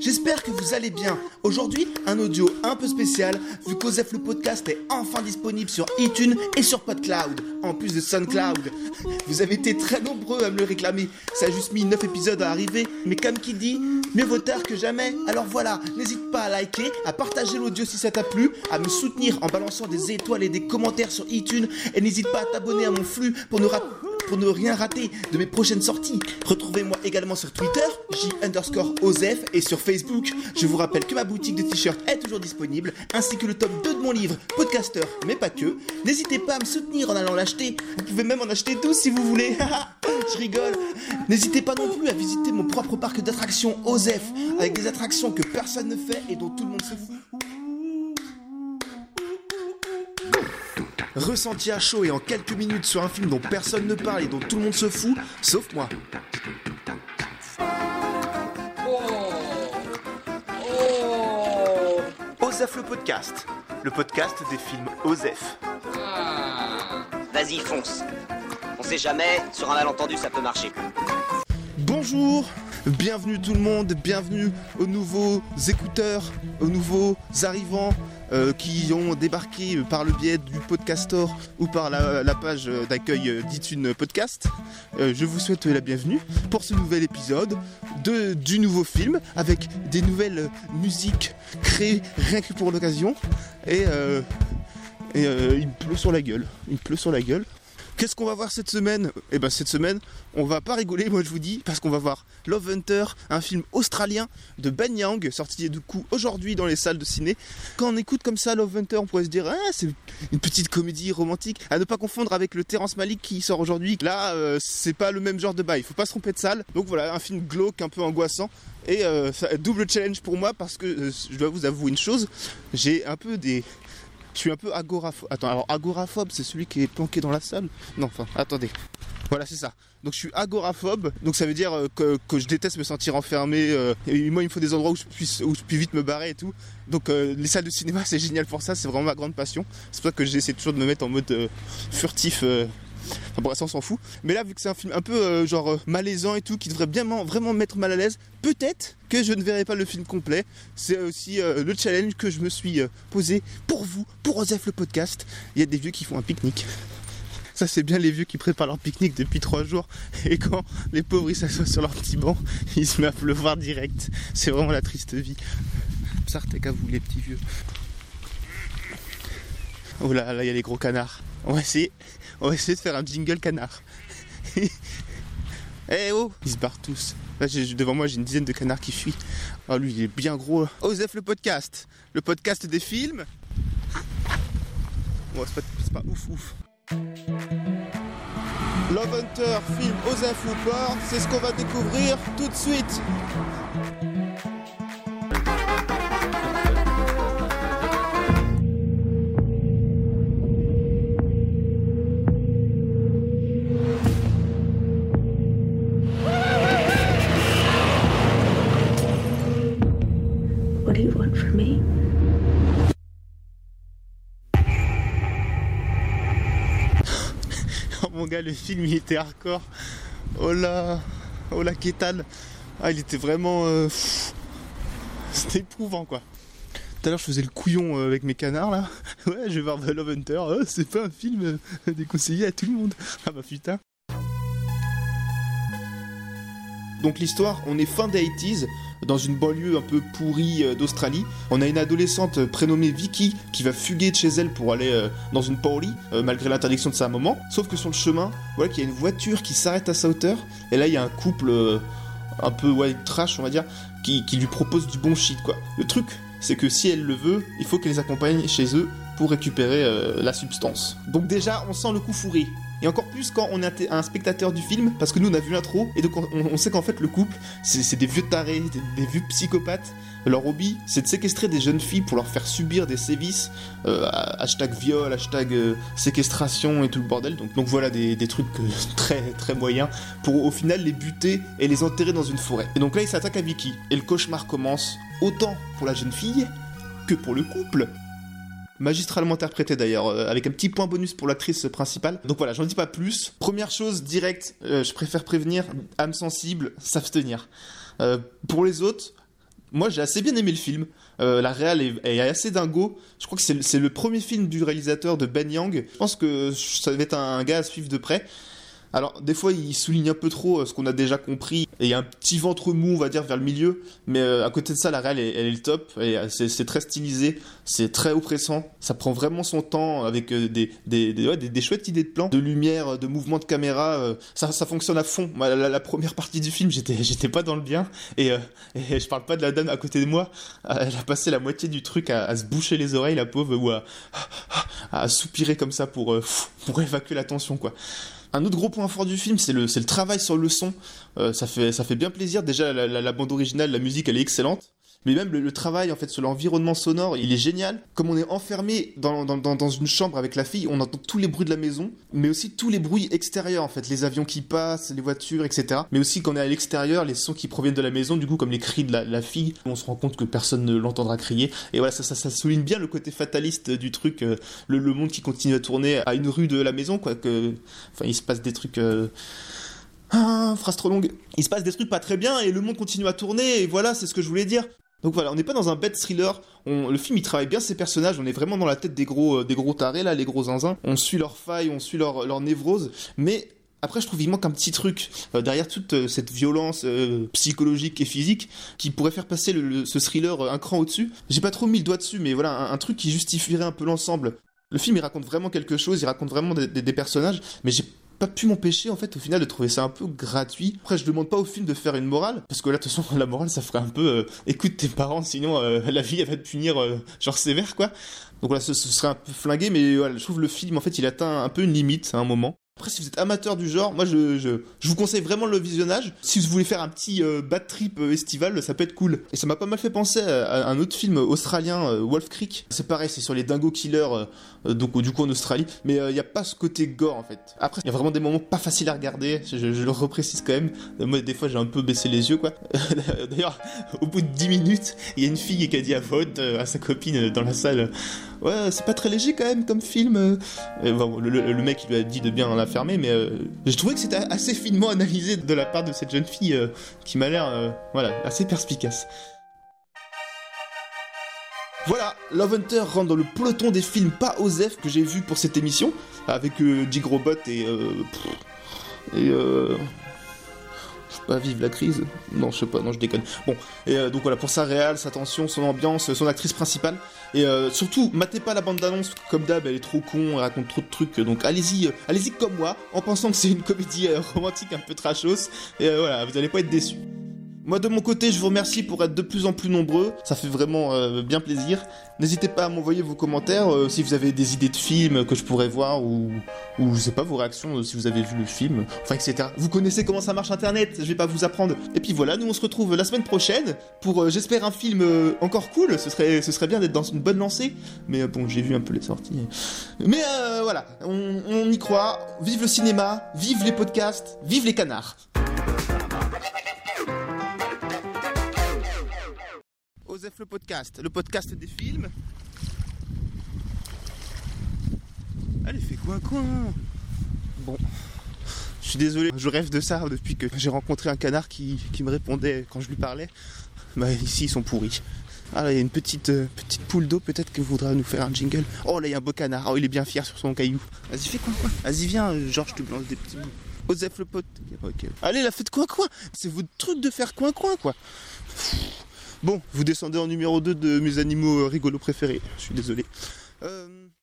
j'espère que vous allez bien. Aujourd'hui, un audio un peu spécial, vu qu'Osef le podcast est enfin disponible sur iTunes et sur PodCloud, en plus de SoundCloud. Vous avez été très nombreux à me le réclamer, ça a juste mis 9 épisodes à arriver, mais comme qui dit, mieux vaut tard que jamais. Alors voilà, n'hésite pas à liker, à partager l'audio si ça t'a plu, à me soutenir en balançant des étoiles et des commentaires sur iTunes, et n'hésite pas à t'abonner à mon flux pour ne rater pour ne rien rater de mes prochaines sorties. Retrouvez-moi également sur Twitter, J underscore Osef, et sur Facebook. Je vous rappelle que ma boutique de t-shirts est toujours disponible, ainsi que le tome 2 de mon livre, Podcaster, mais pas que. N'hésitez pas à me soutenir en allant l'acheter. Vous pouvez même en acheter 12 si vous voulez. Je rigole. N'hésitez pas non plus à visiter mon propre parc d'attractions Osef, avec des attractions que personne ne fait et dont tout le monde se fout. Ressenti à chaud et en quelques minutes sur un film dont personne ne parle et dont tout le monde se fout, sauf moi. Osef le podcast, le podcast des films Osef. Vas-y, fonce. On sait jamais, sur un malentendu, ça peut marcher. Bonjour, bienvenue tout le monde, bienvenue aux nouveaux écouteurs, aux nouveaux arrivants euh, qui ont débarqué par le biais du Podcastor ou par la, page d'accueil d'Itune Podcast. Euh, je vous souhaite la bienvenue pour ce nouvel épisode de, du nouveau film avec des nouvelles musiques créées rien que pour l'occasion. Et, euh, et il pleut sur la gueule. Il me pleut sur la gueule. Qu'est-ce qu'on va voir cette semaine? Eh ben cette semaine, on va pas rigoler, moi je vous dis, parce qu'on va voir Love Hunter, un film australien de Ben Yang, sorti du coup aujourd'hui dans les salles de ciné. Quand on écoute comme ça Love Hunter, on pourrait se dire, ah, c'est une petite comédie romantique, à ne pas confondre avec le Terrence Malick qui sort aujourd'hui. Là, euh, c'est pas le même genre de bail, faut pas se tromper de salle. Donc voilà, un film glauque, un peu angoissant. Et euh, double challenge pour moi parce que euh, je dois vous avouer une chose, j'ai un peu des, je suis un peu agoraphobe. Attends, alors agoraphobe, c'est celui qui est planqué dans la salle Non, enfin, attendez. Voilà, c'est ça. Donc je suis agoraphobe, donc ça veut dire euh, que, je déteste me sentir enfermé. euh, moi, il me faut des endroits où je puisse, où je puis vite me barrer et tout. Donc euh, les salles de cinéma, c'est génial pour ça. C'est vraiment ma grande passion. C'est pour ça que j'essaie toujours de me mettre en mode furtif. Enfin bon, ça on s'en fout. Mais là, vu que c'est un film un peu euh, genre euh, malaisant et tout, qui devrait bien m'en- vraiment me mettre mal à l'aise, peut-être que je ne verrai pas le film complet. C'est aussi euh, le challenge que je me suis posé pour vous, pour Osef le podcast. Il y a des vieux qui font un pique-nique. Ça, c'est bien les vieux qui préparent leur pique-nique depuis trois jours. Et quand les pauvres ils s'assoient sur leur petit banc, il se met à pleuvoir direct. C'est vraiment la triste vie. Sartek à vous, les petits vieux. Oh là, là, il y a les gros canards. On va essayer, on va essayer de faire un jingle canard. Eh oh Ils se barrent tous. Là, devant moi, j'ai une dizaine de canards qui fuient. Oh, lui, il est bien gros. Osef le podcast. Le podcast des films. Bon, c'est pas, ouf ouf. Love Hunter, film Osef ou c'est ce qu'on va découvrir tout de suite. Le film il était hardcore. Oh là, oh la kétane. Ah, il était vraiment. euh, C'était éprouvant quoi. Tout à l'heure, je faisais le couillon euh, avec mes canards là. Ouais, je vais voir The Love Hunter. Oh, c'est pas un film euh, déconseillé à tout le monde. Ah bah putain. Donc l'histoire, on est fin des 80s, dans une banlieue un peu pourrie euh, d'Australie. On a une adolescente prénommée Vicky qui va fuguer de chez elle pour aller euh, dans une euh, malgré l'interdiction de sa maman. Sauf que sur le chemin, voilà qu'il y a une voiture qui s'arrête à sa hauteur. Et là, il y a un couple euh, un peu ouais, trash, on va dire, qui, lui propose du bon shit, quoi. Le truc, c'est que si elle le veut, il faut qu'elle les accompagne chez eux pour récupérer euh, la substance. Donc déjà, on sent le coup fourré. Et encore plus quand on est un spectateur du film, parce que nous on a vu l'intro, et donc on, sait qu'en fait le couple, c'est des vieux tarés, des, vieux psychopathes. Leur hobby, c'est de séquestrer des jeunes filles pour leur faire subir des sévices, euh, hashtag viol, hashtag euh, séquestration et tout le bordel. Donc, voilà des, trucs euh, très très moyens pour au final les buter et les enterrer dans une forêt. Et donc là il s'attaque à Vicky, et le cauchemar commence autant pour la jeune fille que pour le couple. Magistralement interprété d'ailleurs, euh, avec un petit point bonus pour l'actrice principale. Donc voilà, j'en dis pas plus. Première chose, direct, euh, je préfère prévenir, âme sensible, s'abstenir. Euh, pour les autres, Moi, j'ai assez bien aimé le film. Euh, la réal est, assez dingo. Je crois que c'est le- premier film du réalisateur de Ben Yang. Je pense que ça va être un gars à suivre de près. Alors, des fois, il souligne un peu trop euh, ce qu'on a déjà compris. Et il y a un petit ventre mou, on va dire, vers le milieu. Mais euh, à côté de ça, la réal, elle, elle est le top. Et euh, c'est très stylisé. C'est très oppressant. Ça prend vraiment son temps avec des, des, des, des, chouettes idées de plan, de lumière, de mouvement de caméra. ça, ça fonctionne à fond. La, la première partie du film, j'étais j'étais pas dans le bien. Et, je parle pas de la dame à côté de moi. Elle a passé la moitié du truc à, se boucher les oreilles, la pauvre, ou à, soupirer comme ça pour, pour évacuer la tension, quoi. Un autre gros point fort du film, c'est le, travail sur le son. Euh, ça, fait, bien plaisir. Déjà, la bande originale, la musique, elle est excellente. Mais même le, travail en fait sur l'environnement sonore, il est génial. Comme on est enfermé dans, dans, dans, une chambre avec la fille, on entend tous les bruits de la maison, mais aussi tous les bruits extérieurs en fait, les avions qui passent, les voitures, etc. Mais aussi quand on est à l'extérieur, les sons qui proviennent de la maison, du coup comme les cris de la, fille, on se rend compte que personne ne l'entendra crier. Et voilà, ça, ça, ça souligne bien le côté fataliste du truc, euh, le, le monde qui continue à tourner à une rue de la maison, quoi. Que, enfin, il se passe des trucs. euh, ah, phrase trop longue. Il se passe des trucs pas très bien et le monde continue à tourner et voilà, c'est ce que je voulais dire. Donc voilà, on n'est pas dans un bête thriller. Le film il travaille bien ses personnages. On est vraiment dans la tête des gros, euh, tarés là, les gros zinzins. On suit leurs failles, on suit leur, névrose. Mais après, je trouve il manque un petit truc euh, derrière toute euh, cette violence psychologique et physique qui pourrait faire passer ce thriller un cran au-dessus. J'ai pas trop mis le doigt dessus, mais voilà, un, truc qui justifierait un peu l'ensemble. Le film il raconte vraiment quelque chose, il raconte vraiment des personnages, mais j'ai pas pu m'empêcher en fait au final de trouver ça un peu gratuit. Après je demande pas au film de faire une morale parce que là de toute façon la morale ça ferait un peu euh, écoute tes parents sinon euh, la vie elle va te punir euh, genre sévère quoi. Donc voilà ce, ce serait un peu flingué mais voilà, je trouve le film en fait il atteint un peu une limite à un moment. Après, si vous êtes amateur du genre, moi je, je, vous conseille vraiment le visionnage. Si vous voulez faire un petit euh, bad trip euh, estival, ça peut être cool. Et ça m'a pas mal fait penser à, un autre film australien, euh, Wolf Creek. C'est pareil, c'est sur les dingo killers, euh, donc du coup en Australie. Mais il n'y a pas ce côté gore en fait. Après, il y a vraiment des moments pas faciles à regarder. Je, le reprécise quand même. Moi, des fois, j'ai un peu baissé les yeux quoi. D'ailleurs, au bout de 10 minutes, il y a une fille qui a dit à vote à sa copine dans la salle. Ouais, c'est pas très léger quand même comme film. euh. Le, mec il lui a dit de bien la fermer, mais euh, j'ai trouvé que c'était assez finement analysé de la part de cette jeune fille euh, qui m'a l'air, euh, voilà, assez perspicace. Voilà, Love Hunter rentre dans le peloton des films pas OSEF que j'ai vu pour cette émission, avec Jig Robot et. et. Pas, vive la crise Non, je sais pas, non, je déconne. Bon, et euh, donc voilà, pour sa réal, sa tension, son ambiance, son actrice principale. Et euh, surtout, matez pas la bande d'annonce, comme d'hab, elle est trop con, elle raconte trop de trucs. Donc allez-y, euh, allez-y comme moi, en pensant que c'est une comédie euh, romantique un peu trashos. Et voilà, vous allez pas être déçus. Moi de mon côté, je vous remercie pour être de plus en plus nombreux, ça fait vraiment euh, bien plaisir. N'hésitez pas à m'envoyer vos commentaires euh, si vous avez des idées de films que je pourrais voir ou, ou je sais pas vos réactions euh, si vous avez vu le film, enfin etc. Vous connaissez comment ça marche internet, je vais pas vous apprendre. Et puis voilà, nous on se retrouve la semaine prochaine pour j'espère un film encore cool, ce serait, bien d'être dans une bonne lancée, mais bon j'ai vu un peu les sorties. Mais voilà, on y croit, vive le cinéma, vive les podcasts, vive les canards. Osef le podcast, le podcast des films. Allez, fais quoi quoi Bon, je suis désolé, je rêve de ça depuis que j'ai rencontré un canard qui, me répondait quand je lui parlais. Bah ici ils sont pourris. Ah là il y a une petite, euh, petite poule d'eau peut-être que voudra nous faire un jingle. Oh là il y a un beau canard, oh il est bien fier sur son caillou. Vas-y fais quoi quoi? Vas-y viens, euh, Georges te lance des petits bouts. Osef le pote. Allez la faites coin coin C'est votre truc de faire coin coin quoi. Bon, vous descendez en numéro 2 de mes animaux euh, rigolos préférés. Je suis désolé. Euh...